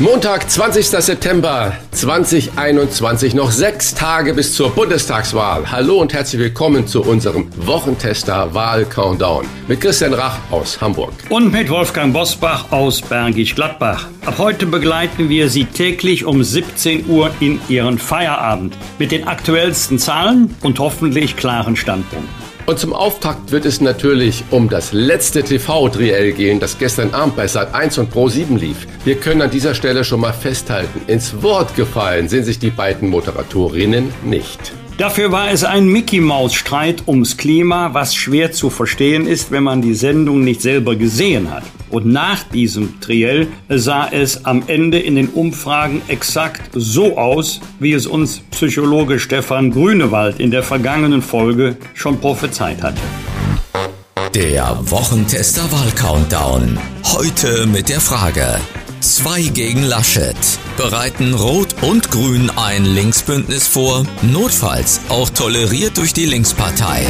Montag, 20. September 2021, noch sechs Tage bis zur Bundestagswahl. Hallo und herzlich willkommen zu unserem Wochentester Wahl-Countdown mit Christian Rach aus Hamburg. Und mit Wolfgang Bosbach aus Bergisch Gladbach. Ab heute begleiten wir Sie täglich um 17 Uhr in Ihren Feierabend mit den aktuellsten Zahlen und hoffentlich klaren Standpunkten. Und zum Auftakt wird es natürlich um das letzte TV-Triell gehen, das gestern Abend bei Sat 1 und Pro 7 lief. Wir können an dieser Stelle schon mal festhalten, ins Wort gefallen sind sich die beiden Moderatorinnen nicht. Dafür war es ein Mickey-Maus-Streit ums Klima, was schwer zu verstehen ist, wenn man die Sendung nicht selber gesehen hat. Und nach diesem Triell sah es am Ende in den Umfragen exakt so aus, wie es uns Psychologe Stefan Grünewald in der vergangenen Folge schon prophezeit hatte. Der Wochentester Wahl-Countdown. Heute mit der Frage, Zwei gegen Laschet. Bereiten Rot und Grün ein Linksbündnis vor, notfalls auch toleriert durch die Linkspartei.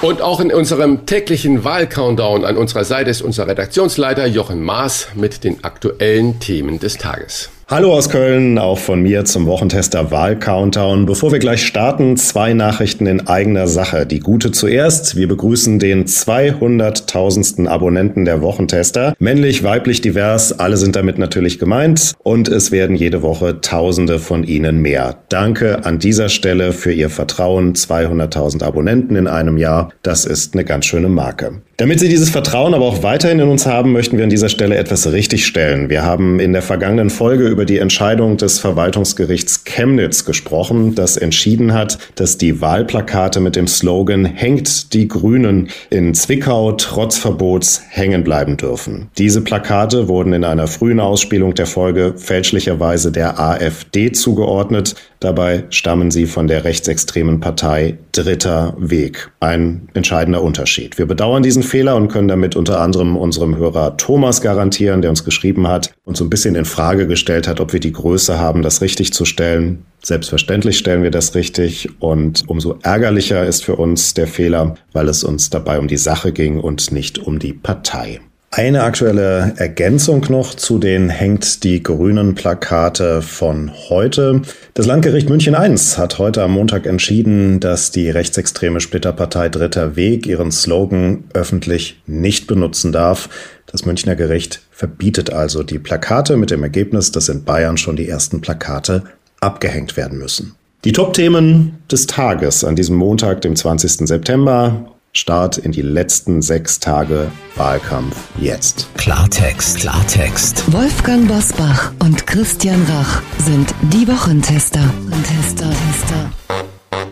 Und auch in unserem täglichen Wahl-Countdown an unserer Seite ist unser Redaktionsleiter Jochen Maas mit den aktuellen Themen des Tages. Hallo aus Köln, auch von mir zum Wochentester Wahl-Countdown. Bevor wir gleich starten, zwei Nachrichten in eigener Sache. Die gute zuerst. Wir begrüßen den 200.000. Abonnenten der Wochentester. Männlich, weiblich, divers, alle sind damit natürlich gemeint. Und es werden jede Woche Tausende von Ihnen mehr. Danke an dieser Stelle für Ihr Vertrauen. 200.000 Abonnenten in einem Jahr. Das ist eine ganz schöne Marke. Damit Sie dieses Vertrauen aber auch weiterhin in uns haben, möchten wir an dieser Stelle etwas richtigstellen. Wir haben in der vergangenen Folge über die Entscheidung des Verwaltungsgerichts Chemnitz gesprochen, das entschieden hat, dass die Wahlplakate mit dem Slogan Hängt die Grünen in Zwickau trotz Verbots hängen bleiben dürfen. Diese Plakate wurden in einer frühen Ausspielung der Folge fälschlicherweise der AfD zugeordnet. Dabei stammen sie von der rechtsextremen Partei Dritter Weg. Ein entscheidender Unterschied. Wir bedauern diesen Fehler und können damit unter anderem unserem Hörer Thomas garantieren, der uns geschrieben hat und so ein bisschen in Frage gestellt hat, ob wir die Größe haben, das richtig zu stellen. Selbstverständlich stellen wir das richtig und umso ärgerlicher ist für uns der Fehler, weil es uns dabei um die Sache ging und nicht um die Partei. Eine aktuelle Ergänzung noch zu den hängt die grünen Plakate von heute. Das Landgericht München I hat heute am Montag entschieden, dass die rechtsextreme Splitterpartei Dritter Weg ihren Slogan öffentlich nicht benutzen darf. Das Münchner Gericht verbietet also die Plakate mit dem Ergebnis, dass in Bayern schon die ersten Plakate abgehängt werden müssen. Die Top-Themen des Tages an diesem Montag, dem 20. September. Start in die letzten sechs Tage Wahlkampf jetzt. Klartext, Klartext. Wolfgang Bosbach und Christian Rach sind die Wochentester. Tester, Tester.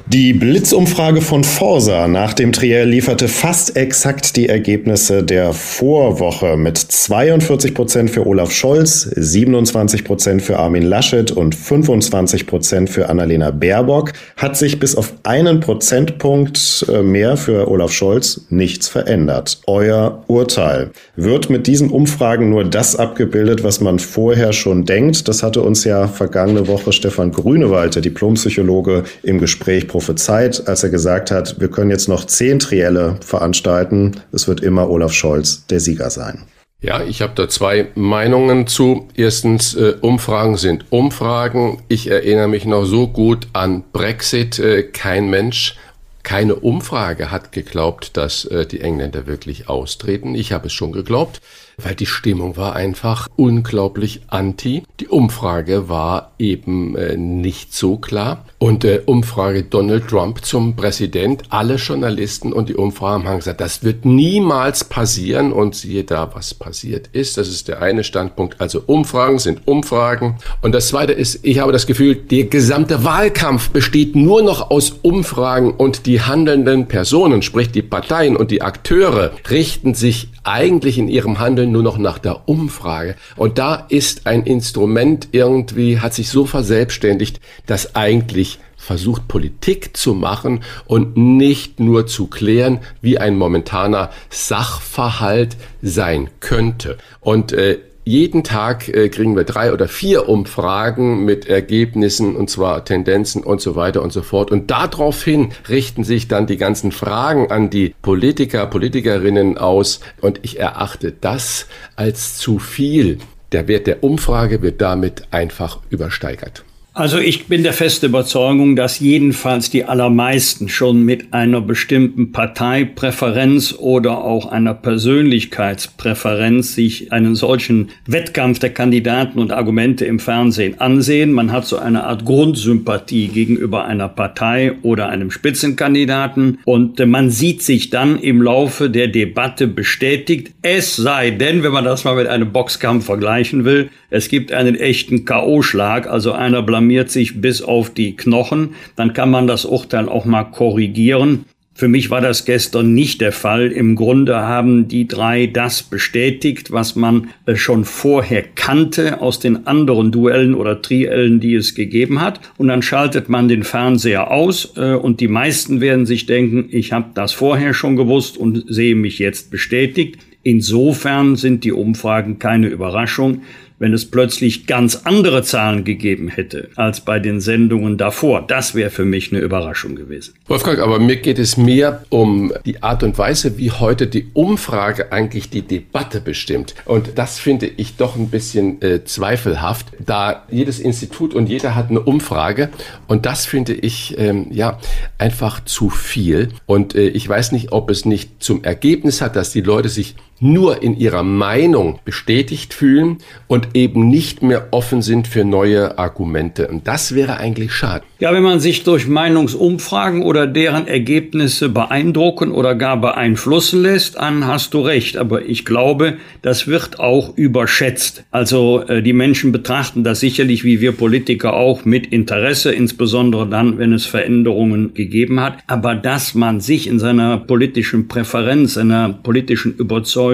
Die Blitzumfrage von Forsa nach dem Triell lieferte fast exakt die Ergebnisse der Vorwoche mit 42 Prozent für Olaf Scholz, 27 Prozent für Armin Laschet und 25 Prozent für Annalena Baerbock. Hat sich bis auf einen Prozentpunkt äh, mehr für Olaf Scholz nichts verändert. Euer Urteil. Wird mit diesen Umfragen nur das abgebildet, was man vorher schon denkt? Das hatte uns ja vergangene Woche Stefan Grünewald, der Diplompsychologe, im Gespräch prophezeit, als er gesagt hat, wir können jetzt noch zehn Trielle veranstalten. Es wird immer Olaf Scholz der Sieger sein. Ja, ich habe da zwei Meinungen zu. Erstens, äh, Umfragen sind Umfragen. Ich erinnere mich noch so gut an Brexit. Äh, kein Mensch, keine Umfrage hat geglaubt, dass äh, die Engländer wirklich austreten. Ich habe es schon geglaubt weil die Stimmung war einfach unglaublich anti. Die Umfrage war eben äh, nicht so klar. Und äh, Umfrage Donald Trump zum Präsident, alle Journalisten und die Umfragen haben gesagt, das wird niemals passieren und siehe da, was passiert ist. Das ist der eine Standpunkt. Also Umfragen sind Umfragen. Und das zweite ist, ich habe das Gefühl, der gesamte Wahlkampf besteht nur noch aus Umfragen und die handelnden Personen, sprich die Parteien und die Akteure, richten sich eigentlich in ihrem Handeln wollen nur noch nach der Umfrage. Und da ist ein Instrument irgendwie, hat sich so verselbstständigt, dass eigentlich versucht Politik zu machen und nicht nur zu klären, wie ein momentaner Sachverhalt sein könnte. Und äh, jeden Tag äh, kriegen wir drei oder vier Umfragen mit Ergebnissen und zwar Tendenzen und so weiter und so fort. Und daraufhin richten sich dann die ganzen Fragen an die Politiker, Politikerinnen aus. Und ich erachte das als zu viel. Der Wert der Umfrage wird damit einfach übersteigert. Also ich bin der festen Überzeugung, dass jedenfalls die allermeisten schon mit einer bestimmten Parteipräferenz oder auch einer Persönlichkeitspräferenz sich einen solchen Wettkampf der Kandidaten und Argumente im Fernsehen ansehen. Man hat so eine Art Grundsympathie gegenüber einer Partei oder einem Spitzenkandidaten und man sieht sich dann im Laufe der Debatte bestätigt, es sei denn, wenn man das mal mit einem Boxkampf vergleichen will, es gibt einen echten K.O.-Schlag, also einer blamiert sich bis auf die Knochen, dann kann man das Urteil auch mal korrigieren. Für mich war das gestern nicht der Fall. Im Grunde haben die drei das bestätigt, was man äh, schon vorher kannte aus den anderen Duellen oder Triellen, die es gegeben hat. Und dann schaltet man den Fernseher aus äh, und die meisten werden sich denken, ich habe das vorher schon gewusst und sehe mich jetzt bestätigt. Insofern sind die Umfragen keine Überraschung wenn es plötzlich ganz andere Zahlen gegeben hätte als bei den Sendungen davor. Das wäre für mich eine Überraschung gewesen. Wolfgang, aber mir geht es mehr um die Art und Weise, wie heute die Umfrage eigentlich die Debatte bestimmt. Und das finde ich doch ein bisschen äh, zweifelhaft, da jedes Institut und jeder hat eine Umfrage. Und das finde ich ähm, ja einfach zu viel. Und äh, ich weiß nicht, ob es nicht zum Ergebnis hat, dass die Leute sich nur in ihrer Meinung bestätigt fühlen und eben nicht mehr offen sind für neue Argumente. Und das wäre eigentlich schade. Ja, wenn man sich durch Meinungsumfragen oder deren Ergebnisse beeindrucken oder gar beeinflussen lässt, dann hast du recht. Aber ich glaube, das wird auch überschätzt. Also äh, die Menschen betrachten das sicherlich, wie wir Politiker auch, mit Interesse, insbesondere dann, wenn es Veränderungen gegeben hat. Aber dass man sich in seiner politischen Präferenz, seiner politischen Überzeugung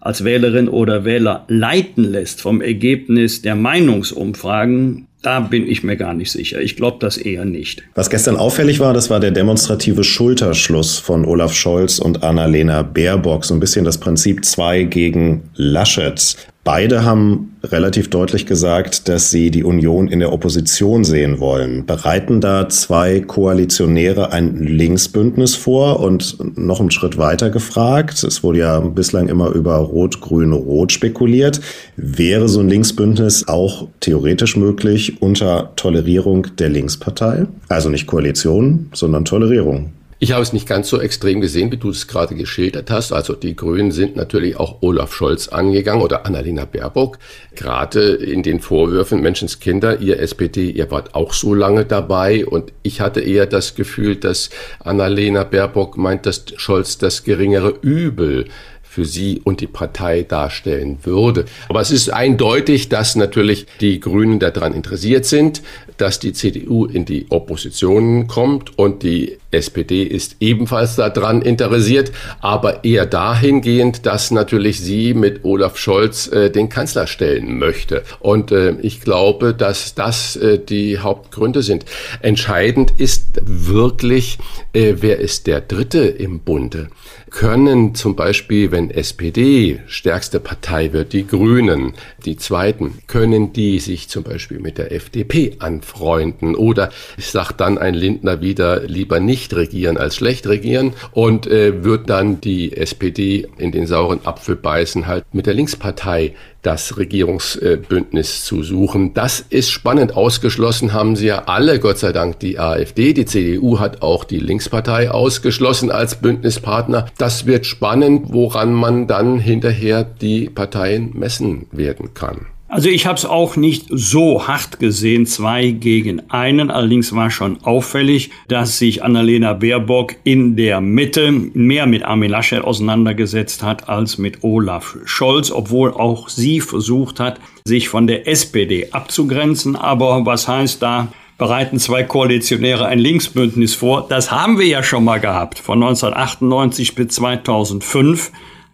als Wählerin oder Wähler leiten lässt vom Ergebnis der Meinungsumfragen, da bin ich mir gar nicht sicher. Ich glaube das eher nicht. Was gestern auffällig war, das war der demonstrative Schulterschluss von Olaf Scholz und Annalena Baerbock. So ein bisschen das Prinzip zwei gegen Laschet. Beide haben relativ deutlich gesagt, dass sie die Union in der Opposition sehen wollen. Bereiten da zwei Koalitionäre ein Linksbündnis vor und noch einen Schritt weiter gefragt. Es wurde ja bislang immer über Rot-Grün-Rot spekuliert. Wäre so ein Linksbündnis auch theoretisch möglich unter Tolerierung der Linkspartei? Also nicht Koalition, sondern Tolerierung. Ich habe es nicht ganz so extrem gesehen, wie du es gerade geschildert hast. Also die Grünen sind natürlich auch Olaf Scholz angegangen oder Annalena Baerbock. Gerade in den Vorwürfen Menschenskinder, ihr SPD, ihr wart auch so lange dabei. Und ich hatte eher das Gefühl, dass Annalena Baerbock meint, dass Scholz das geringere Übel für sie und die Partei darstellen würde. Aber es ist eindeutig, dass natürlich die Grünen daran interessiert sind, dass die CDU in die Opposition kommt und die SPD ist ebenfalls daran interessiert, aber eher dahingehend, dass natürlich sie mit Olaf Scholz äh, den Kanzler stellen möchte. Und äh, ich glaube, dass das äh, die Hauptgründe sind. Entscheidend ist wirklich, äh, wer ist der Dritte im Bunde? Können zum Beispiel, wenn SPD stärkste Partei wird, die Grünen, die Zweiten, können die sich zum Beispiel mit der FDP anfreunden? Oder sage dann ein Lindner wieder, lieber nicht nicht regieren als schlecht regieren und äh, wird dann die SPD in den sauren Apfel beißen, halt mit der Linkspartei das Regierungsbündnis zu suchen. Das ist spannend. Ausgeschlossen haben sie ja alle, Gott sei Dank, die AfD. Die CDU hat auch die Linkspartei ausgeschlossen als Bündnispartner. Das wird spannend, woran man dann hinterher die Parteien messen werden kann. Also ich habe es auch nicht so hart gesehen, zwei gegen einen. Allerdings war schon auffällig, dass sich Annalena Baerbock in der Mitte mehr mit Armin Laschet auseinandergesetzt hat als mit Olaf Scholz, obwohl auch sie versucht hat, sich von der SPD abzugrenzen. Aber was heißt da? bereiten zwei Koalitionäre ein Linksbündnis vor. Das haben wir ja schon mal gehabt. Von 1998 bis 2005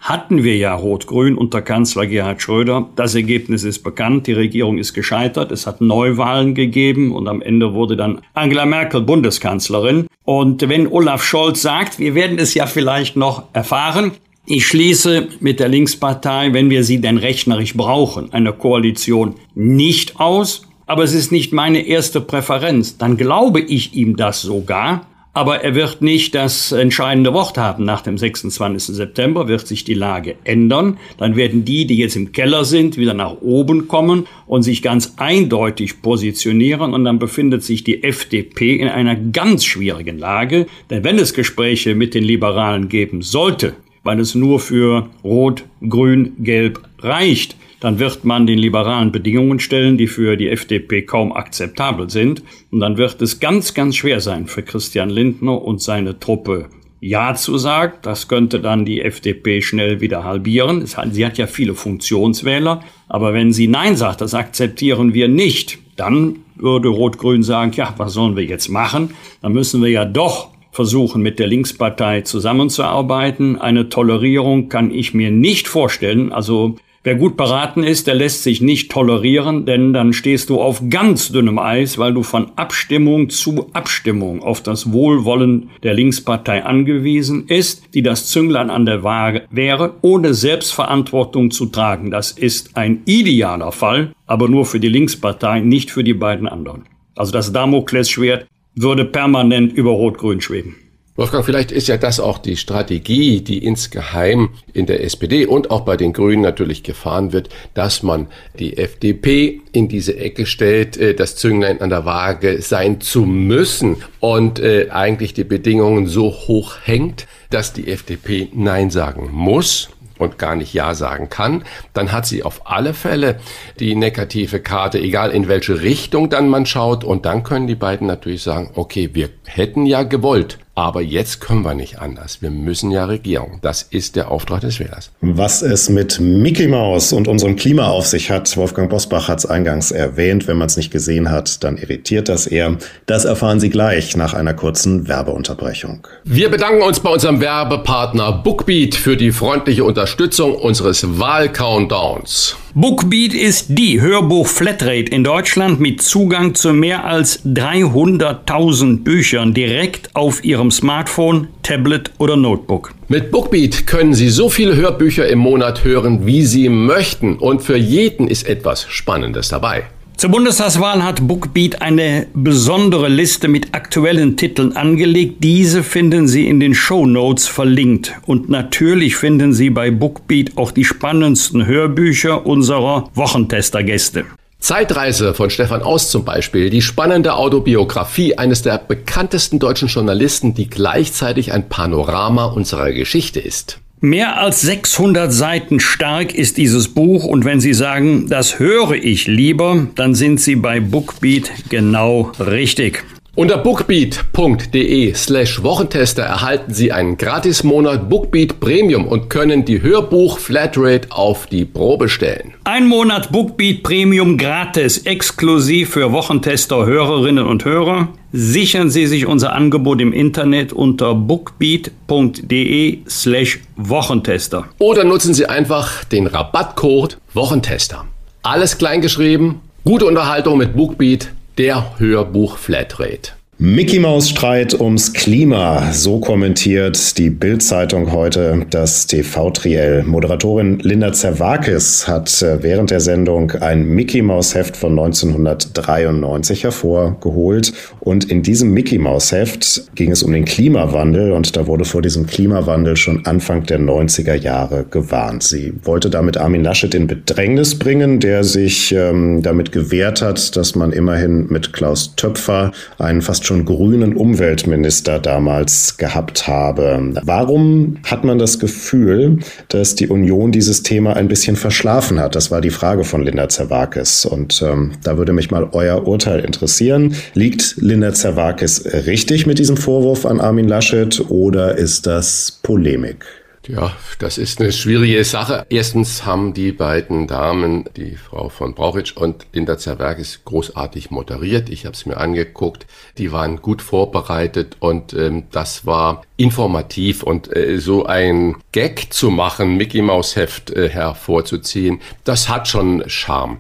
hatten wir ja Rot-Grün unter Kanzler Gerhard Schröder. Das Ergebnis ist bekannt. Die Regierung ist gescheitert. Es hat Neuwahlen gegeben und am Ende wurde dann Angela Merkel Bundeskanzlerin. Und wenn Olaf Scholz sagt, wir werden es ja vielleicht noch erfahren, ich schließe mit der Linkspartei, wenn wir sie denn rechnerisch brauchen, eine Koalition nicht aus. Aber es ist nicht meine erste Präferenz. Dann glaube ich ihm das sogar. Aber er wird nicht das entscheidende Wort haben. Nach dem 26. September wird sich die Lage ändern. Dann werden die, die jetzt im Keller sind, wieder nach oben kommen und sich ganz eindeutig positionieren. Und dann befindet sich die FDP in einer ganz schwierigen Lage. Denn wenn es Gespräche mit den Liberalen geben sollte, weil es nur für Rot, Grün, Gelb reicht, dann wird man den liberalen Bedingungen stellen, die für die FDP kaum akzeptabel sind. Und dann wird es ganz, ganz schwer sein für Christian Lindner und seine Truppe ja zu sagen. Das könnte dann die FDP schnell wieder halbieren. Sie hat ja viele Funktionswähler. Aber wenn sie Nein sagt, das akzeptieren wir nicht, dann würde Rot-Grün sagen, ja, was sollen wir jetzt machen? Dann müssen wir ja doch versuchen, mit der Linkspartei zusammenzuarbeiten. Eine Tolerierung kann ich mir nicht vorstellen. Also Wer gut beraten ist, der lässt sich nicht tolerieren, denn dann stehst du auf ganz dünnem Eis, weil du von Abstimmung zu Abstimmung auf das Wohlwollen der Linkspartei angewiesen ist, die das Zünglein an der Waage wäre, ohne Selbstverantwortung zu tragen. Das ist ein idealer Fall, aber nur für die Linkspartei, nicht für die beiden anderen. Also das Damoklesschwert würde permanent über Rot-Grün schweben. Wolfgang, vielleicht ist ja das auch die Strategie, die insgeheim in der SPD und auch bei den Grünen natürlich gefahren wird, dass man die FDP in diese Ecke stellt, äh, das Zünglein an der Waage sein zu müssen und äh, eigentlich die Bedingungen so hoch hängt, dass die FDP Nein sagen muss und gar nicht Ja sagen kann, dann hat sie auf alle Fälle die negative Karte, egal in welche Richtung dann man schaut. Und dann können die beiden natürlich sagen, okay, wir hätten ja gewollt, aber jetzt können wir nicht anders. Wir müssen ja regieren. Das ist der Auftrag des Wählers. Was es mit Mickey Mouse und unserem Klima auf sich hat, Wolfgang Bosbach hat es eingangs erwähnt. Wenn man es nicht gesehen hat, dann irritiert das eher. Das erfahren Sie gleich nach einer kurzen Werbeunterbrechung. Wir bedanken uns bei unserem Werbepartner Bookbeat für die freundliche Unterstützung unseres Wahl-Countdowns. Bookbeat ist die Hörbuch-Flatrate in Deutschland mit Zugang zu mehr als 300.000 Büchern direkt auf Ihrem Smartphone, Tablet oder Notebook. Mit Bookbeat können Sie so viele Hörbücher im Monat hören, wie Sie möchten und für jeden ist etwas Spannendes dabei. Zur Bundestagswahl hat Bookbeat eine besondere Liste mit aktuellen Titeln angelegt. Diese finden Sie in den Show Notes verlinkt. Und natürlich finden Sie bei Bookbeat auch die spannendsten Hörbücher unserer Wochentester-Gäste. Zeitreise von Stefan Aus zum Beispiel, die spannende Autobiografie eines der bekanntesten deutschen Journalisten, die gleichzeitig ein Panorama unserer Geschichte ist. Mehr als 600 Seiten stark ist dieses Buch und wenn Sie sagen, das höre ich lieber, dann sind Sie bei Bookbeat genau richtig. Unter bookbeat.de slash Wochentester erhalten Sie einen Gratismonat Bookbeat Premium und können die Hörbuch Flatrate auf die Probe stellen. Ein Monat Bookbeat Premium gratis, exklusiv für Wochentester Hörerinnen und Hörer. Sichern Sie sich unser Angebot im Internet unter bookbeat.de slash Wochentester. Oder nutzen Sie einfach den Rabattcode Wochentester. Alles kleingeschrieben, gute Unterhaltung mit Bookbeat der Hörbuch Flatrate. Mickey Maus Streit ums Klima. So kommentiert die Bild-Zeitung heute das TV-Triell. Moderatorin Linda Zerwakis hat äh, während der Sendung ein Mickey Maus Heft von 1993 hervorgeholt. Und in diesem Mickey Maus Heft ging es um den Klimawandel. Und da wurde vor diesem Klimawandel schon Anfang der 90er Jahre gewarnt. Sie wollte damit Armin Laschet in Bedrängnis bringen, der sich ähm, damit gewehrt hat, dass man immerhin mit Klaus Töpfer einen fast schon grünen Umweltminister damals gehabt habe. Warum hat man das Gefühl, dass die Union dieses Thema ein bisschen verschlafen hat? Das war die Frage von Linda Zerwakis. Und ähm, da würde mich mal euer Urteil interessieren. Liegt Linda Zerwakis richtig mit diesem Vorwurf an Armin Laschet oder ist das Polemik? Ja, das ist eine schwierige Sache. Erstens haben die beiden Damen, die Frau von Brauchitsch und Linda Zerwerkis, großartig moderiert. Ich habe es mir angeguckt. Die waren gut vorbereitet und ähm, das war informativ und äh, so ein Gag zu machen, Mickey Maus Heft äh, hervorzuziehen, das hat schon Charme.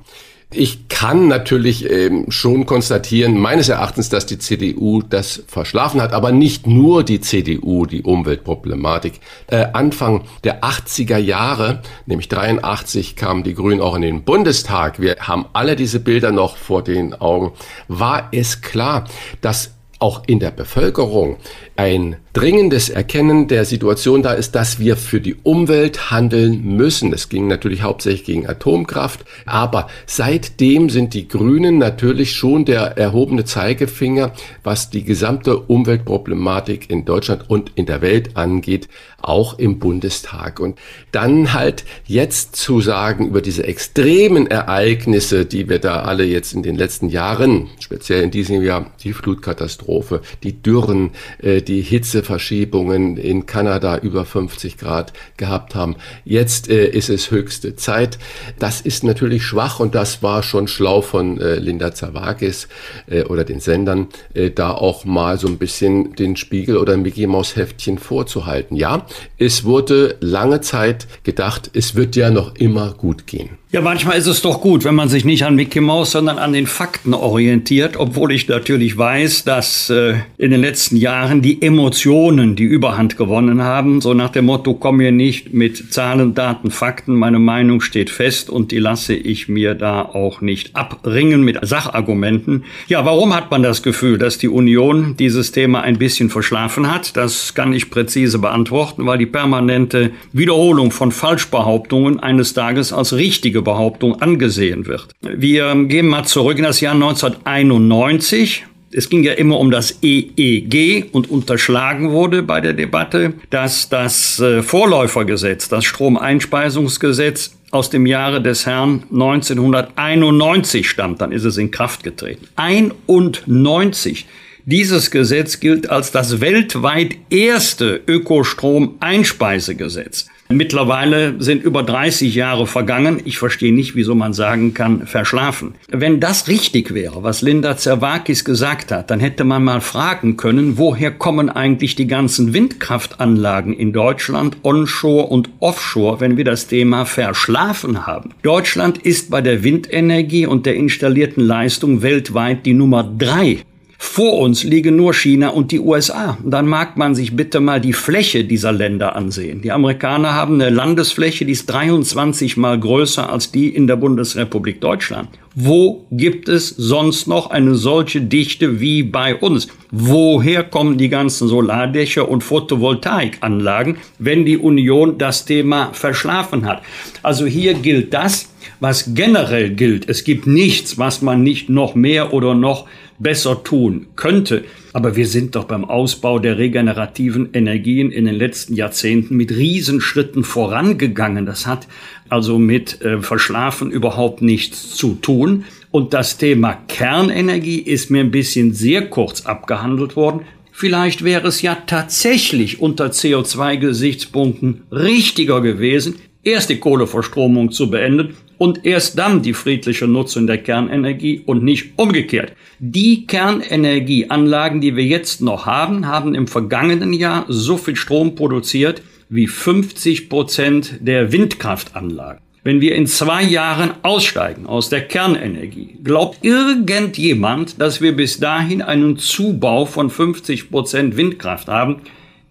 Ich kann natürlich ähm, schon konstatieren, meines Erachtens, dass die CDU das verschlafen hat, aber nicht nur die CDU, die Umweltproblematik. Äh, Anfang der 80er Jahre, nämlich 83, kamen die Grünen auch in den Bundestag. Wir haben alle diese Bilder noch vor den Augen. War es klar, dass auch in der Bevölkerung ein dringendes Erkennen der Situation da ist, dass wir für die Umwelt handeln müssen. Es ging natürlich hauptsächlich gegen Atomkraft, aber seitdem sind die Grünen natürlich schon der erhobene Zeigefinger, was die gesamte Umweltproblematik in Deutschland und in der Welt angeht, auch im Bundestag. Und dann halt jetzt zu sagen über diese extremen Ereignisse, die wir da alle jetzt in den letzten Jahren, speziell in diesem Jahr, die Flutkatastrophe, die Dürren, äh, die Hitzeverschiebungen in Kanada über 50 Grad gehabt haben. Jetzt äh, ist es höchste Zeit. Das ist natürlich schwach und das war schon schlau von äh, Linda Zawakis äh, oder den Sendern, äh, da auch mal so ein bisschen den Spiegel oder Mickey Maus Heftchen vorzuhalten. Ja, es wurde lange Zeit gedacht, es wird ja noch immer gut gehen. Ja, manchmal ist es doch gut, wenn man sich nicht an Mickey Mouse, sondern an den Fakten orientiert, obwohl ich natürlich weiß, dass äh, in den letzten Jahren die Emotionen die Überhand gewonnen haben. So nach dem Motto, komm hier nicht mit Zahlen, Daten, Fakten, meine Meinung steht fest und die lasse ich mir da auch nicht abringen mit Sachargumenten. Ja, warum hat man das Gefühl, dass die Union dieses Thema ein bisschen verschlafen hat? Das kann ich präzise beantworten, weil die permanente Wiederholung von Falschbehauptungen eines Tages als richtige Behauptung angesehen wird. Wir gehen mal zurück in das Jahr 1991. Es ging ja immer um das EEG und unterschlagen wurde bei der Debatte, dass das äh, Vorläufergesetz, das Stromeinspeisungsgesetz aus dem Jahre des Herrn 1991 stammt. Dann ist es in Kraft getreten. 91. Dieses Gesetz gilt als das weltweit erste Ökostrom-Einspeisegesetz. Mittlerweile sind über 30 Jahre vergangen. Ich verstehe nicht, wieso man sagen kann, verschlafen. Wenn das richtig wäre, was Linda Zerwakis gesagt hat, dann hätte man mal fragen können, woher kommen eigentlich die ganzen Windkraftanlagen in Deutschland, onshore und offshore, wenn wir das Thema verschlafen haben. Deutschland ist bei der Windenergie und der installierten Leistung weltweit die Nummer drei. Vor uns liegen nur China und die USA. Dann mag man sich bitte mal die Fläche dieser Länder ansehen. Die Amerikaner haben eine Landesfläche, die ist 23 mal größer als die in der Bundesrepublik Deutschland. Wo gibt es sonst noch eine solche Dichte wie bei uns? Woher kommen die ganzen Solardächer und Photovoltaikanlagen, wenn die Union das Thema verschlafen hat? Also hier gilt das, was generell gilt. Es gibt nichts, was man nicht noch mehr oder noch besser tun könnte. Aber wir sind doch beim Ausbau der regenerativen Energien in den letzten Jahrzehnten mit Riesenschritten vorangegangen. Das hat also mit äh, Verschlafen überhaupt nichts zu tun. Und das Thema Kernenergie ist mir ein bisschen sehr kurz abgehandelt worden. Vielleicht wäre es ja tatsächlich unter CO2-Gesichtspunkten richtiger gewesen, erst die Kohleverstromung zu beenden und erst dann die friedliche Nutzung der Kernenergie und nicht umgekehrt. Die Kernenergieanlagen, die wir jetzt noch haben, haben im vergangenen Jahr so viel Strom produziert wie 50 Prozent der Windkraftanlagen. Wenn wir in zwei Jahren aussteigen aus der Kernenergie, glaubt irgendjemand, dass wir bis dahin einen Zubau von 50 Prozent Windkraft haben?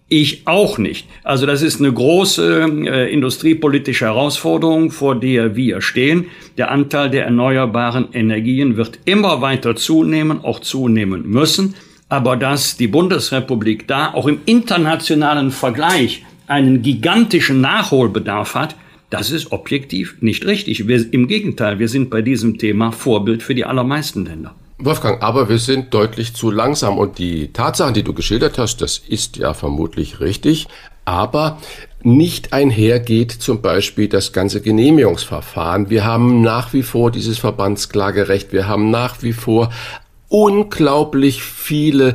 Ich auch nicht. Also das ist eine große äh, industriepolitische Herausforderung, vor der wir stehen. Der Anteil der erneuerbaren Energien wird immer weiter zunehmen, auch zunehmen müssen. Aber dass die Bundesrepublik da auch im internationalen Vergleich einen gigantischen Nachholbedarf hat, das ist objektiv nicht richtig. Wir, Im Gegenteil, wir sind bei diesem Thema Vorbild für die allermeisten Länder. Wolfgang, aber wir sind deutlich zu langsam und die Tatsachen, die du geschildert hast, das ist ja vermutlich richtig, aber nicht einhergeht zum Beispiel das ganze Genehmigungsverfahren. Wir haben nach wie vor dieses Verbandsklagerecht, wir haben nach wie vor unglaublich viele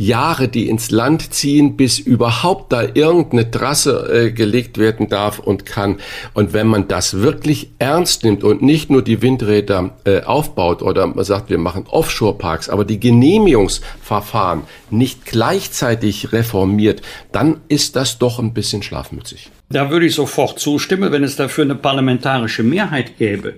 Jahre, die ins Land ziehen, bis überhaupt da irgendeine Trasse äh, gelegt werden darf und kann. Und wenn man das wirklich ernst nimmt und nicht nur die Windräder äh, aufbaut oder man sagt, wir machen Offshore-Parks, aber die Genehmigungsverfahren nicht gleichzeitig reformiert, dann ist das doch ein bisschen schlafmützig. Da würde ich sofort zustimmen, wenn es dafür eine parlamentarische Mehrheit gäbe.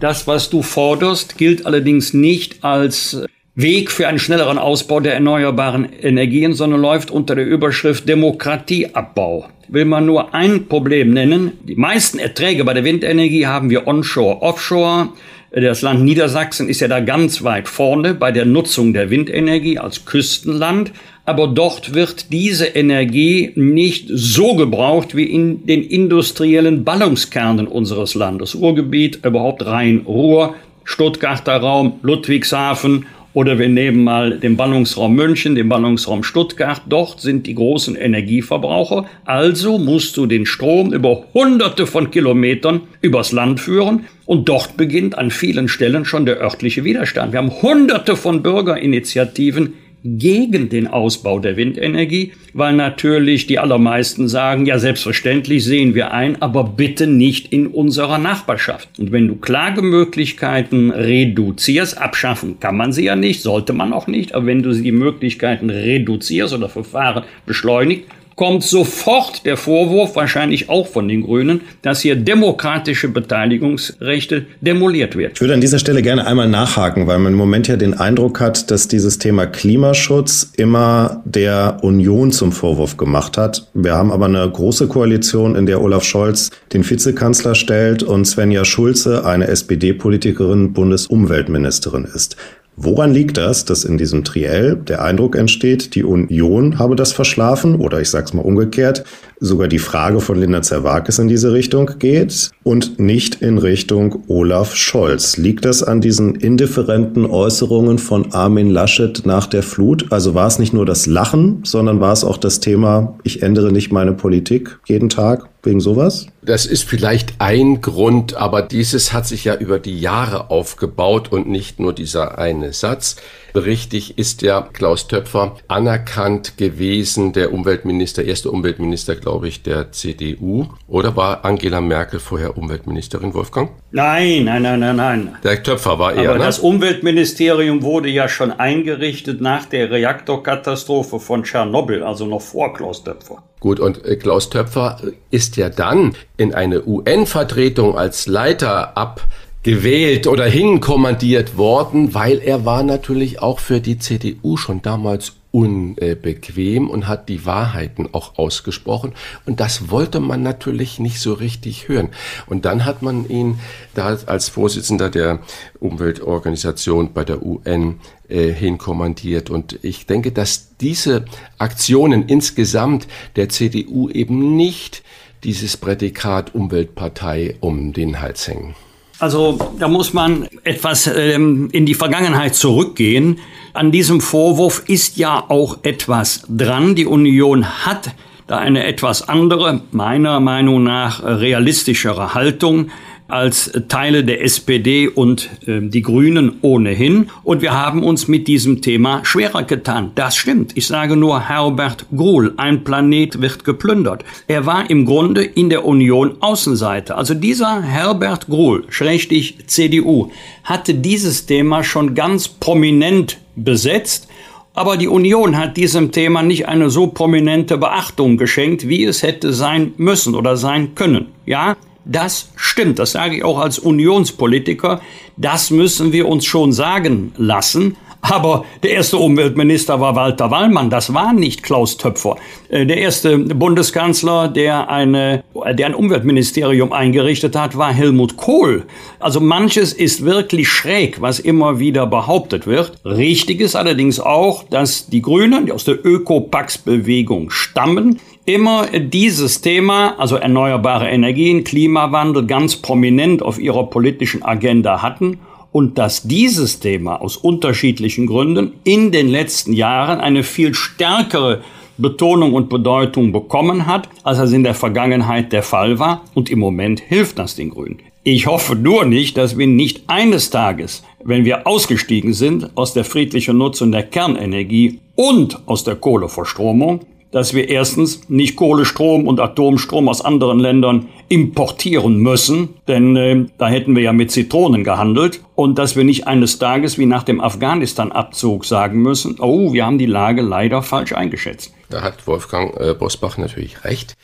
Das, was du forderst, gilt allerdings nicht als Weg für einen schnelleren Ausbau der erneuerbaren Energien, sondern läuft unter der Überschrift Demokratieabbau. Will man nur ein Problem nennen. Die meisten Erträge bei der Windenergie haben wir onshore, offshore. Das Land Niedersachsen ist ja da ganz weit vorne bei der Nutzung der Windenergie als Küstenland. Aber dort wird diese Energie nicht so gebraucht wie in den industriellen Ballungskernen unseres Landes. Ruhrgebiet, überhaupt Rhein-Ruhr, Stuttgarter Raum, Ludwigshafen oder wir nehmen mal den Ballungsraum München, den Ballungsraum Stuttgart. Dort sind die großen Energieverbraucher. Also musst du den Strom über hunderte von Kilometern übers Land führen. Und dort beginnt an vielen Stellen schon der örtliche Widerstand. Wir haben hunderte von Bürgerinitiativen gegen den Ausbau der Windenergie, weil natürlich die allermeisten sagen, ja selbstverständlich sehen wir ein, aber bitte nicht in unserer Nachbarschaft. Und wenn du Klagemöglichkeiten reduzierst, abschaffen kann man sie ja nicht, sollte man auch nicht, aber wenn du die Möglichkeiten reduzierst oder Verfahren beschleunigt, kommt sofort der Vorwurf, wahrscheinlich auch von den Grünen, dass hier demokratische Beteiligungsrechte demoliert wird. Ich würde an dieser Stelle gerne einmal nachhaken, weil man im Moment ja den Eindruck hat, dass dieses Thema Klimaschutz immer der Union zum Vorwurf gemacht hat. Wir haben aber eine große Koalition, in der Olaf Scholz den Vizekanzler stellt und Svenja Schulze, eine SPD-Politikerin, Bundesumweltministerin ist. Woran liegt das, dass in diesem Triell der Eindruck entsteht, die Union habe das verschlafen oder ich sage es mal umgekehrt, sogar die Frage von Linda Zerwakis in diese Richtung geht und nicht in Richtung Olaf Scholz? Liegt das an diesen indifferenten Äußerungen von Armin Laschet nach der Flut? Also war es nicht nur das Lachen, sondern war es auch das Thema, ich ändere nicht meine Politik jeden Tag? Wegen sowas? Das ist vielleicht ein Grund, aber dieses hat sich ja über die Jahre aufgebaut und nicht nur dieser eine Satz. Richtig ist ja Klaus Töpfer anerkannt gewesen, der Umweltminister, erste Umweltminister, glaube ich, der CDU. Oder war Angela Merkel vorher Umweltministerin, Wolfgang? Nein, nein, nein, nein, nein. Der Töpfer war er. Aber ne? das Umweltministerium wurde ja schon eingerichtet nach der Reaktorkatastrophe von Tschernobyl, also noch vor Klaus Töpfer. Gut, und äh, Klaus Töpfer ist ja dann in eine UN-Vertretung als Leiter ab gewählt oder hinkommandiert worden, weil er war natürlich auch für die CDU schon damals unbequem und hat die Wahrheiten auch ausgesprochen. Und das wollte man natürlich nicht so richtig hören. Und dann hat man ihn da als Vorsitzender der Umweltorganisation bei der UN äh, hinkommandiert. Und ich denke, dass diese Aktionen insgesamt der CDU eben nicht dieses Prädikat Umweltpartei um den Hals hängen. Also da muss man etwas ähm, in die Vergangenheit zurückgehen. An diesem Vorwurf ist ja auch etwas dran. Die Union hat da eine etwas andere, meiner Meinung nach realistischere Haltung als Teile der SPD und äh, die Grünen ohnehin. Und wir haben uns mit diesem Thema schwerer getan. Das stimmt. Ich sage nur Herbert Gruhl, ein Planet wird geplündert. Er war im Grunde in der Union Außenseite. Also dieser Herbert Gruhl, schrägstich CDU, hatte dieses Thema schon ganz prominent besetzt. Aber die Union hat diesem Thema nicht eine so prominente Beachtung geschenkt, wie es hätte sein müssen oder sein können. Ja, das stimmt, das sage ich auch als Unionspolitiker. Das müssen wir uns schon sagen lassen. Aber der erste Umweltminister war Walter Wallmann, das war nicht Klaus Töpfer. Äh, der erste Bundeskanzler, der, eine, der ein Umweltministerium eingerichtet hat, war Helmut Kohl. Also manches ist wirklich schräg, was immer wieder behauptet wird. Richtig ist allerdings auch, dass die Grünen, die aus der Ökopax-Bewegung stammen, immer dieses Thema, also erneuerbare Energien, Klimawandel, ganz prominent auf ihrer politischen Agenda hatten und dass dieses Thema aus unterschiedlichen Gründen in den letzten Jahren eine viel stärkere Betonung und Bedeutung bekommen hat, als es in der Vergangenheit der Fall war. Und im Moment hilft das den Grünen. Ich hoffe nur nicht, dass wir nicht eines Tages, wenn wir ausgestiegen sind aus der friedlichen Nutzung der Kernenergie, und aus der Kohleverstromung, dass wir erstens nicht Kohlestrom und Atomstrom aus anderen Ländern importieren müssen, denn äh, da hätten wir ja mit Zitronen gehandelt, und dass wir nicht eines Tages wie nach dem Afghanistan-Abzug sagen müssen, oh, wir haben die Lage leider falsch eingeschätzt. Da hat Wolfgang äh, Bosbach natürlich recht.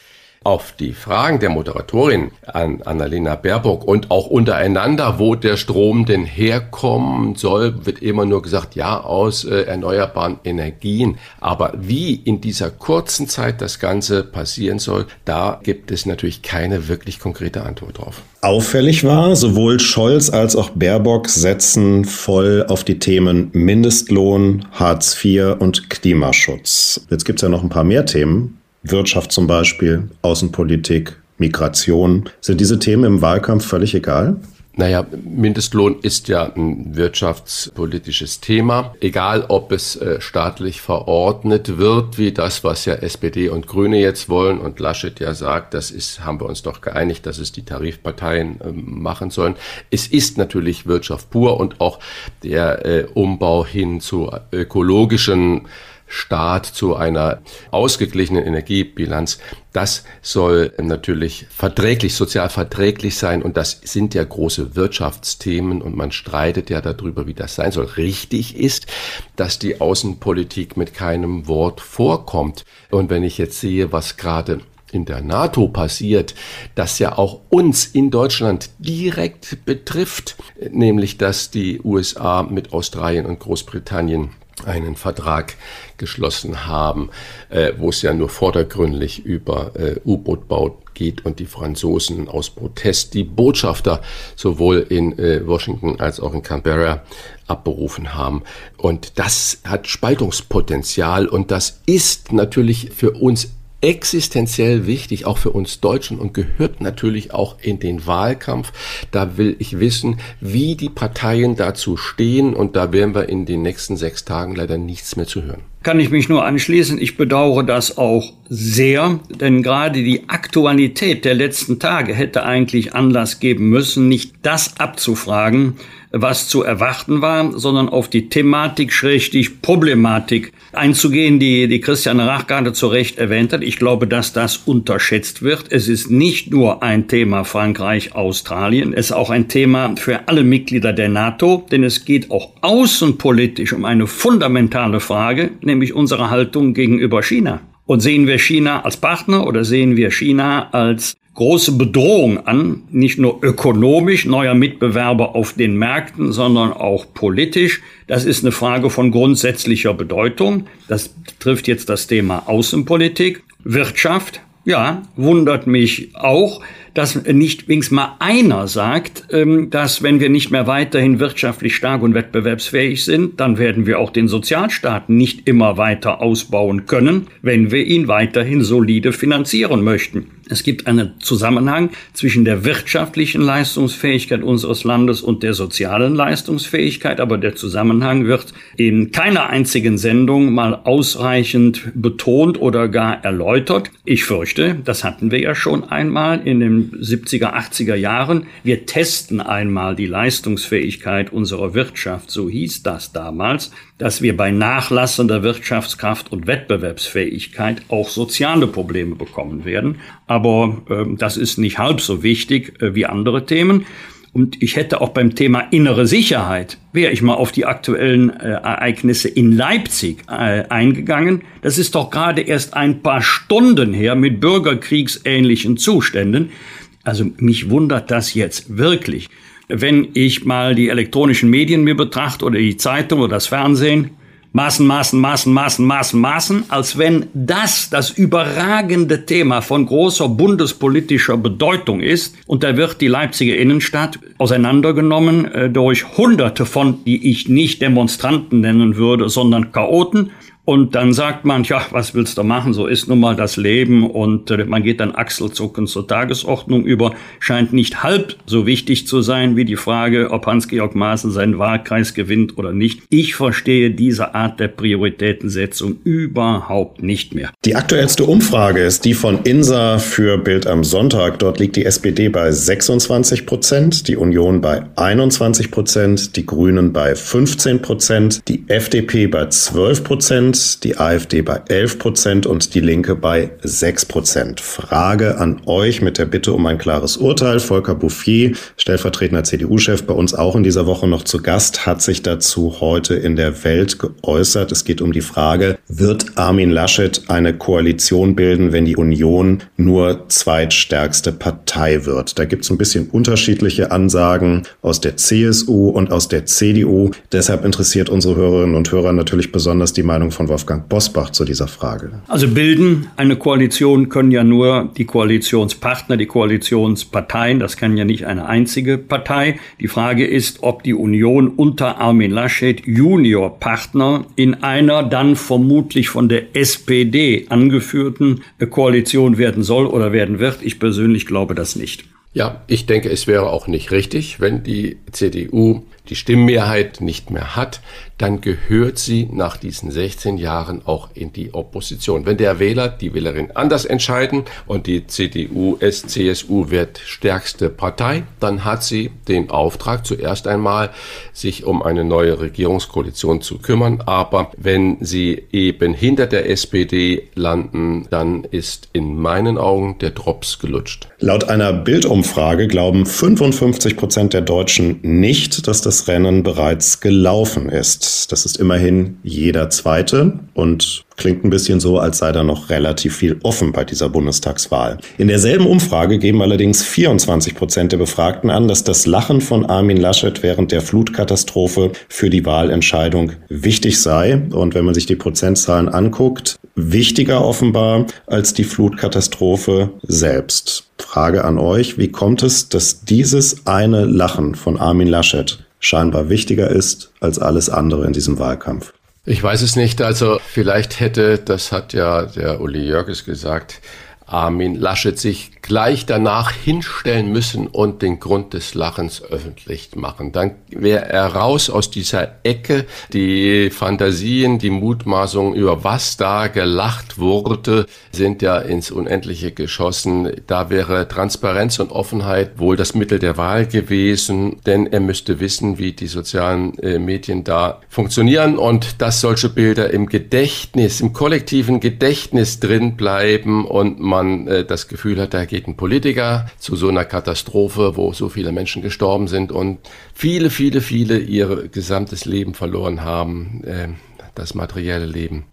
Auf die Fragen der Moderatorin an Annalena Baerbock und auch untereinander, wo der Strom denn herkommen soll, wird immer nur gesagt, ja, aus äh, erneuerbaren Energien. Aber wie in dieser kurzen Zeit das Ganze passieren soll, da gibt es natürlich keine wirklich konkrete Antwort drauf. Auffällig war, sowohl Scholz als auch Baerbock setzen voll auf die Themen Mindestlohn, Hartz IV und Klimaschutz. Jetzt gibt es ja noch ein paar mehr Themen. Wirtschaft zum Beispiel, Außenpolitik, Migration. Sind diese Themen im Wahlkampf völlig egal? Naja, Mindestlohn ist ja ein wirtschaftspolitisches Thema. Egal, ob es äh, staatlich verordnet wird, wie das, was ja SPD und Grüne jetzt wollen und Laschet ja sagt, das ist, haben wir uns doch geeinigt, dass es die Tarifparteien äh, machen sollen. Es ist natürlich Wirtschaft pur und auch der äh, Umbau hin zu ökologischen Staat zu einer ausgeglichenen Energiebilanz, das soll natürlich verträglich, sozial verträglich sein und das sind ja große Wirtschaftsthemen und man streitet ja darüber, wie das sein soll. Richtig ist, dass die Außenpolitik mit keinem Wort vorkommt. Und wenn ich jetzt sehe, was gerade in der NATO passiert, das ja auch uns in Deutschland direkt betrifft, nämlich dass die USA mit Australien und Großbritannien einen Vertrag geschlossen haben, äh, wo es ja nur vordergründig über äh, U-Boot-Bau geht und die Franzosen aus Protest die Botschafter sowohl in äh, Washington als auch in Canberra abberufen haben. Und das hat Spaltungspotenzial und das ist natürlich für uns existenziell wichtig, auch für uns Deutschen und gehört natürlich auch in den Wahlkampf. Da will ich wissen, wie die Parteien dazu stehen und da werden wir in den nächsten sechs Tagen leider nichts mehr zu hören. Kann ich mich nur anschließen. Ich bedauere das auch sehr, denn gerade die Aktualität der letzten Tage hätte eigentlich Anlass geben müssen, nicht das abzufragen, was zu erwarten war, sondern auf die Thematik, schrägstich Problematik einzugehen, die, die Christiane Rach gerade zu Recht erwähnt hat. Ich glaube, dass das unterschätzt wird. Es ist nicht nur ein Thema Frankreich, Australien, es ist auch ein Thema für alle Mitglieder der NATO, denn es geht auch außenpolitisch um eine fundamentale Frage, nämlich unsere Haltung gegenüber China. Und sehen wir China als Partner oder sehen wir China als große Bedrohung an, nicht nur ökonomisch neuer Mitbewerber auf den Märkten, sondern auch politisch. Das ist eine Frage von grundsätzlicher Bedeutung. Das trifft jetzt das Thema Außenpolitik, Wirtschaft. Ja, wundert mich auch, dass nicht wenigstens mal einer sagt, ähm, dass wenn wir nicht mehr weiterhin wirtschaftlich stark und wettbewerbsfähig sind, dann werden wir auch den Sozialstaat nicht immer weiter ausbauen können, wenn wir ihn weiterhin solide finanzieren möchten. Es gibt einen Zusammenhang zwischen der wirtschaftlichen Leistungsfähigkeit unseres Landes und der sozialen Leistungsfähigkeit, aber der Zusammenhang wird in keiner einzigen Sendung mal ausreichend betont oder gar erläutert. Ich fürchte, das hatten wir ja schon einmal in den 70er, 80er Jahren. Wir testen einmal die Leistungsfähigkeit unserer Wirtschaft, so hieß das damals, dass wir bei nachlassender Wirtschaftskraft und Wettbewerbsfähigkeit auch soziale Probleme bekommen werden. Aber äh, das ist nicht halb so wichtig äh, wie andere Themen. Und ich hätte auch beim Thema innere Sicherheit, wäre ich mal auf die aktuellen äh, Ereignisse in Leipzig äh, eingegangen. Das ist doch gerade erst ein paar Stunden her mit bürgerkriegsähnlichen Zuständen. Also mich wundert das jetzt wirklich. Wenn ich mal die elektronischen Medien mir betrachte oder die Zeitung oder das Fernsehen, Maßen, Maßen, Maßen, Maßen, Maßen, Maßen, als wenn das das überragende Thema von großer bundespolitischer Bedeutung ist. Und da wird die Leipziger Innenstadt auseinandergenommen äh, durch Hunderte von, die ich nicht Demonstranten nennen würde, sondern Chaoten. Und dann sagt man, ja, was willst du machen? So ist nun mal das Leben. Und äh, man geht dann achselzuckend zur Tagesordnung über. Scheint nicht halb so wichtig zu sein wie die Frage, ob Hans-Georg Maaßen seinen Wahlkreis gewinnt oder nicht. Ich verstehe diese Art der Prioritätensetzung überhaupt nicht mehr. Die aktuellste Umfrage ist die von INSA für Bild am Sonntag. Dort liegt die SPD bei 26 Prozent, die Union bei 21 Prozent, die Grünen bei 15 Prozent, die FDP bei 12 Prozent Prozent, die AfD bei 11 Prozent und die Linke bei 6 Prozent. Frage an euch mit der Bitte um ein klares Urteil. Volker Bouffier, stellvertretender CDU-Chef, bei uns auch in dieser Woche noch zu Gast, hat sich dazu heute in der Welt geäußert. Es geht um die Frage, wird Armin Laschet eine Koalition bilden, wenn die Union nur zweitstärkste Partei wird? Da gibt es ein bisschen unterschiedliche Ansagen aus der CSU und aus der CDU. Deshalb interessiert unsere Hörerinnen und Hörer natürlich besonders die Meinung von Wolfgang Bosbach zu dieser Frage. Also bilden eine Koalition können ja nur die Koalitionspartner, die Koalitionsparteien. Das kann ja nicht eine einzige Partei. Die Frage ist, ob die Union unter Armin Laschet Juniorpartner in einer dann vermutlich von der SPD angeführten Koalition werden soll oder werden wird. Ich persönlich glaube das nicht. Ja, ich denke, es wäre auch nicht richtig, wenn die CDU die Stimmmehrheit nicht mehr hat, dann gehört sie nach diesen 16 Jahren auch in die Opposition. Wenn der Wähler, die Wählerin anders entscheiden und die CDU, CSU wird stärkste Partei, dann hat sie den Auftrag zuerst einmal, sich um eine neue Regierungskoalition zu kümmern. Aber wenn sie eben hinter der SPD landen, dann ist in meinen Augen der Drops gelutscht. Laut einer Bildumfrage glauben 55 Prozent der Deutschen nicht, dass das Rennen bereits gelaufen ist. Das ist immerhin jeder zweite und klingt ein bisschen so, als sei da noch relativ viel offen bei dieser Bundestagswahl. In derselben Umfrage geben allerdings 24 Prozent der Befragten an, dass das Lachen von Armin Laschet während der Flutkatastrophe für die Wahlentscheidung wichtig sei. Und wenn man sich die Prozentzahlen anguckt, wichtiger offenbar als die Flutkatastrophe selbst. Frage an euch, wie kommt es, dass dieses eine Lachen von Armin Laschet scheinbar wichtiger ist als alles andere in diesem Wahlkampf. Ich weiß es nicht. Also vielleicht hätte, das hat ja der Uli Jörges gesagt, Armin Laschet sich gleich danach hinstellen müssen und den Grund des Lachens öffentlich machen. Dann wäre er raus aus dieser Ecke. Die Fantasien, die Mutmaßungen über was da gelacht wurde, sind ja ins Unendliche geschossen. Da wäre Transparenz und Offenheit wohl das Mittel der Wahl gewesen, denn er müsste wissen, wie die sozialen äh, Medien da funktionieren und dass solche Bilder im Gedächtnis, im kollektiven Gedächtnis drin bleiben und man äh, das Gefühl hat, da geht ein Politiker zu so einer Katastrophe, wo so viele Menschen gestorben sind und viele, viele, viele ihr gesamtes Leben verloren haben, äh, das materielle Leben.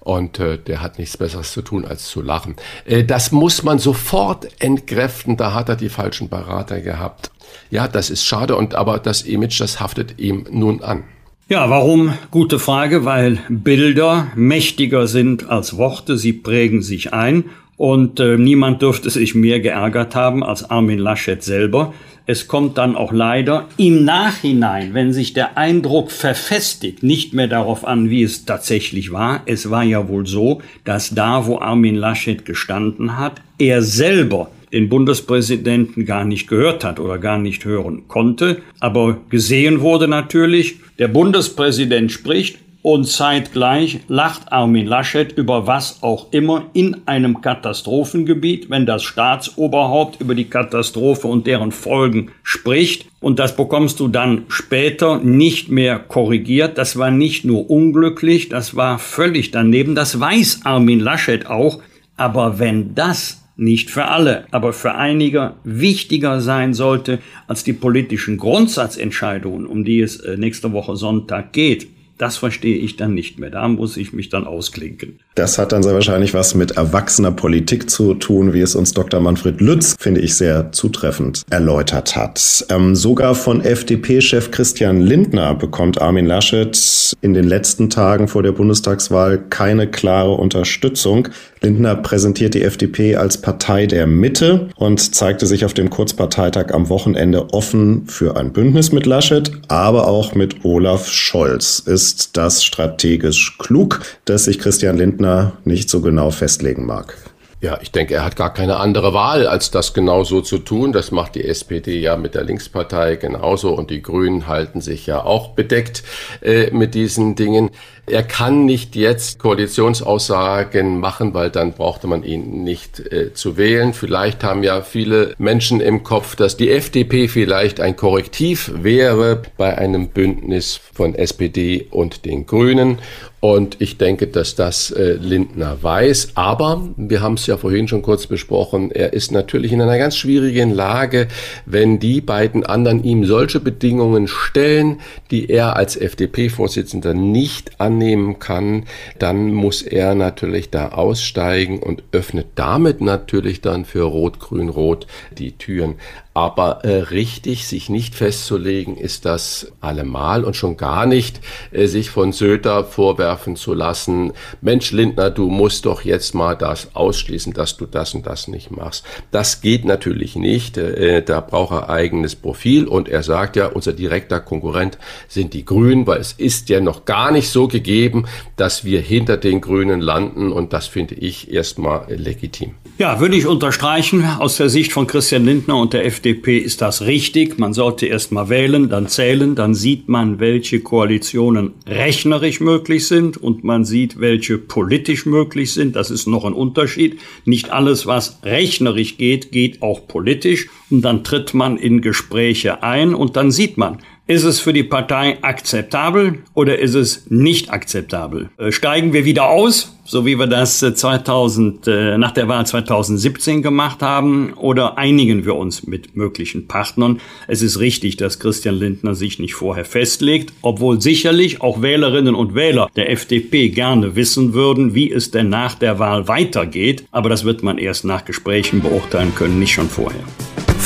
Und äh, der hat nichts Besseres zu tun, als zu lachen. Äh, das muss man sofort entkräften. Da hat er die falschen Berater gehabt. Ja, das ist schade. Und aber das Image, das haftet ihm nun an. Ja, warum? Gute Frage, weil Bilder mächtiger sind als Worte. Sie prägen sich ein und äh, niemand dürfte sich mehr geärgert haben als Armin Laschet selber. Es kommt dann auch leider im Nachhinein, wenn sich der Eindruck verfestigt, nicht mehr darauf an, wie es tatsächlich war. Es war ja wohl so, dass da, wo Armin Laschet gestanden hat, er selber den Bundespräsidenten gar nicht gehört hat oder gar nicht hören konnte. Aber gesehen wurde natürlich, der Bundespräsident spricht und zeitgleich lacht Armin Laschet über was auch immer in einem Katastrophengebiet, wenn das Staatsoberhaupt über die Katastrophe und deren Folgen spricht. Und das bekommst du dann später nicht mehr korrigiert. Das war nicht nur unglücklich, das war völlig daneben. Das weiß Armin Laschet auch. Aber wenn das nicht für alle, aber für einige wichtiger sein sollte als die politischen Grundsatzentscheidungen, um die es äh, nächste Woche Sonntag geht, das verstehe ich dann nicht mehr. Da muss ich mich dann ausklinken. Das hat dann sehr wahrscheinlich was mit erwachsener Politik zu tun, wie es uns Dr. Manfred Lütz, finde ich, sehr zutreffend erläutert hat. Ähm, sogar von FDP-Chef Christian Lindner bekommt Armin Laschet in den letzten Tagen vor der Bundestagswahl keine klare Unterstützung. Lindner präsentiert die FDP als Partei der Mitte und zeigte sich auf dem Kurzparteitag am Wochenende offen für ein Bündnis mit Laschet, aber auch mit Olaf Scholz. Ist das strategisch klug, dass sich Christian Lindner nicht so genau festlegen mag? Ja, ich denke, er hat gar keine andere Wahl, als das genauso zu tun. Das macht die SPD ja mit der Linkspartei genauso und die Grünen halten sich ja auch bedeckt äh, mit diesen Dingen. Er kann nicht jetzt Koalitionsaussagen machen, weil dann brauchte man ihn nicht äh, zu wählen. Vielleicht haben ja viele Menschen im Kopf, dass die FDP vielleicht ein Korrektiv wäre bei einem Bündnis von SPD und den Grünen. Und ich denke, dass das äh, Lindner weiß. Aber wir haben es ja vorhin schon kurz besprochen. Er ist natürlich in einer ganz schwierigen Lage, wenn die beiden anderen ihm solche Bedingungen stellen, die er als FDP-Vorsitzender nicht annehmen kann. Dann muss er natürlich da aussteigen und öffnet damit natürlich dann für Rot-Grün-Rot die Türen. Aber äh, richtig, sich nicht festzulegen, ist das allemal und schon gar nicht, äh, sich von Söder vorwerfen zu lassen, Mensch Lindner, du musst doch jetzt mal das ausschließen, dass du das und das nicht machst. Das geht natürlich nicht. Äh, da braucht er eigenes Profil und er sagt ja, unser direkter Konkurrent sind die Grünen, weil es ist ja noch gar nicht so gegeben, dass wir hinter den Grünen landen und das finde ich erstmal legitim. Ja, würde ich unterstreichen. Aus der Sicht von Christian Lindner und der FDP ist das richtig. Man sollte erst mal wählen, dann zählen, dann sieht man, welche Koalitionen rechnerisch möglich sind und man sieht, welche politisch möglich sind. Das ist noch ein Unterschied. Nicht alles, was rechnerisch geht, geht auch politisch. Und dann tritt man in Gespräche ein und dann sieht man, ist es für die Partei akzeptabel oder ist es nicht akzeptabel? Äh, steigen wir wieder aus, so wie wir das 2000, äh, nach der Wahl 2017 gemacht haben, oder einigen wir uns mit möglichen Partnern? Es ist richtig, dass Christian Lindner sich nicht vorher festlegt, obwohl sicherlich auch Wählerinnen und Wähler der FDP gerne wissen würden, wie es denn nach der Wahl weitergeht. Aber das wird man erst nach Gesprächen beurteilen können, nicht schon vorher.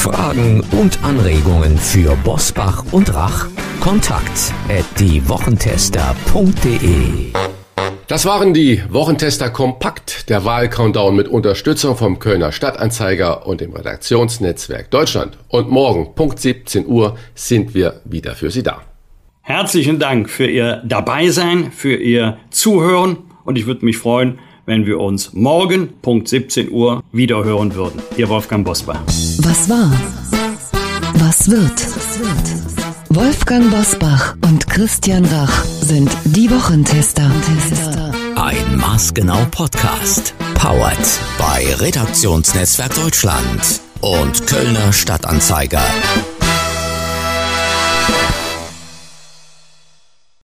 Fragen und Anregungen für Bosbach und Rach? Kontakt at diewochentester.de das waren die Wochentester Kompakt, der Wahlcountdown mit Unterstützung vom Kölner Stadtanzeiger und dem Redaktionsnetzwerk Deutschland. Und morgen, Punkt 17 Uhr, sind wir wieder für Sie da. Herzlichen Dank für Ihr Dabeisein, für Ihr Zuhören und ich würde mich freuen, wenn wir uns morgen Punkt 17 Uhr wieder hören würden. Ihr Wolfgang Bosbach. Was war? Was wird? Wolfgang Bosbach und Christian Rach sind die Wochentester. Ein maßgenau Podcast. Powered bei Redaktionsnetzwerk Deutschland und Kölner Stadtanzeiger.